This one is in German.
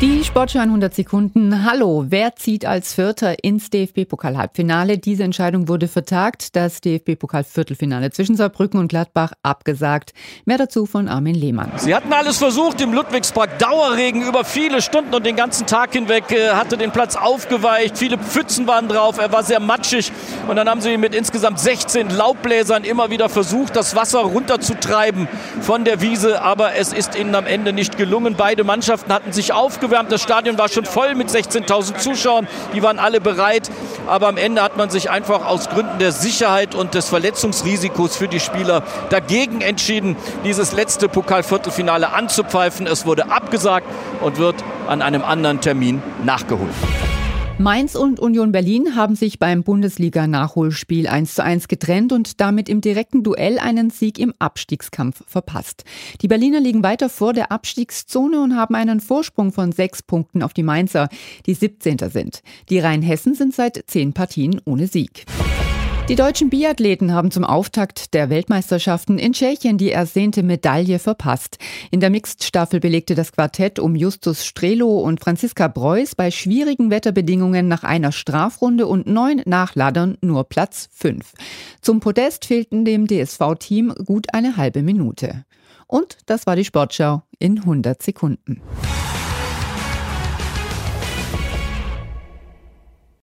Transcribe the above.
Die Sportschau 100 Sekunden. Hallo, wer zieht als Vierter ins DFB-Pokal-Halbfinale? Diese Entscheidung wurde vertagt. Das DFB-Pokal-Viertelfinale zwischen Saarbrücken und Gladbach abgesagt. Mehr dazu von Armin Lehmann. Sie hatten alles versucht im Ludwigspark. Dauerregen über viele Stunden und den ganzen Tag hinweg äh, hatte den Platz aufgeweicht. Viele Pfützen waren drauf. Er war sehr matschig. Und dann haben sie mit insgesamt 16 Laubbläsern immer wieder versucht, das Wasser runterzutreiben von der Wiese. Aber es ist ihnen am Ende nicht gelungen. Beide Mannschaften hatten sich aufgeweicht aufgewärmt. Das Stadion war schon voll mit 16.000 Zuschauern. Die waren alle bereit. Aber am Ende hat man sich einfach aus Gründen der Sicherheit und des Verletzungsrisikos für die Spieler dagegen entschieden, dieses letzte Pokalviertelfinale anzupfeifen. Es wurde abgesagt und wird an einem anderen Termin nachgeholt. Mainz und Union Berlin haben sich beim Bundesliga-Nachholspiel 1 zu 1 getrennt und damit im direkten Duell einen Sieg im Abstiegskampf verpasst. Die Berliner liegen weiter vor der Abstiegszone und haben einen Vorsprung von sechs Punkten auf die Mainzer, die 17. sind. Die Rheinhessen sind seit zehn Partien ohne Sieg. Die deutschen Biathleten haben zum Auftakt der Weltmeisterschaften in Tschechien die ersehnte Medaille verpasst. In der Mixed-Staffel belegte das Quartett um Justus Strelo und Franziska Preuß bei schwierigen Wetterbedingungen nach einer Strafrunde und neun Nachladern nur Platz fünf. Zum Podest fehlten dem DSV-Team gut eine halbe Minute. Und das war die Sportschau in 100 Sekunden.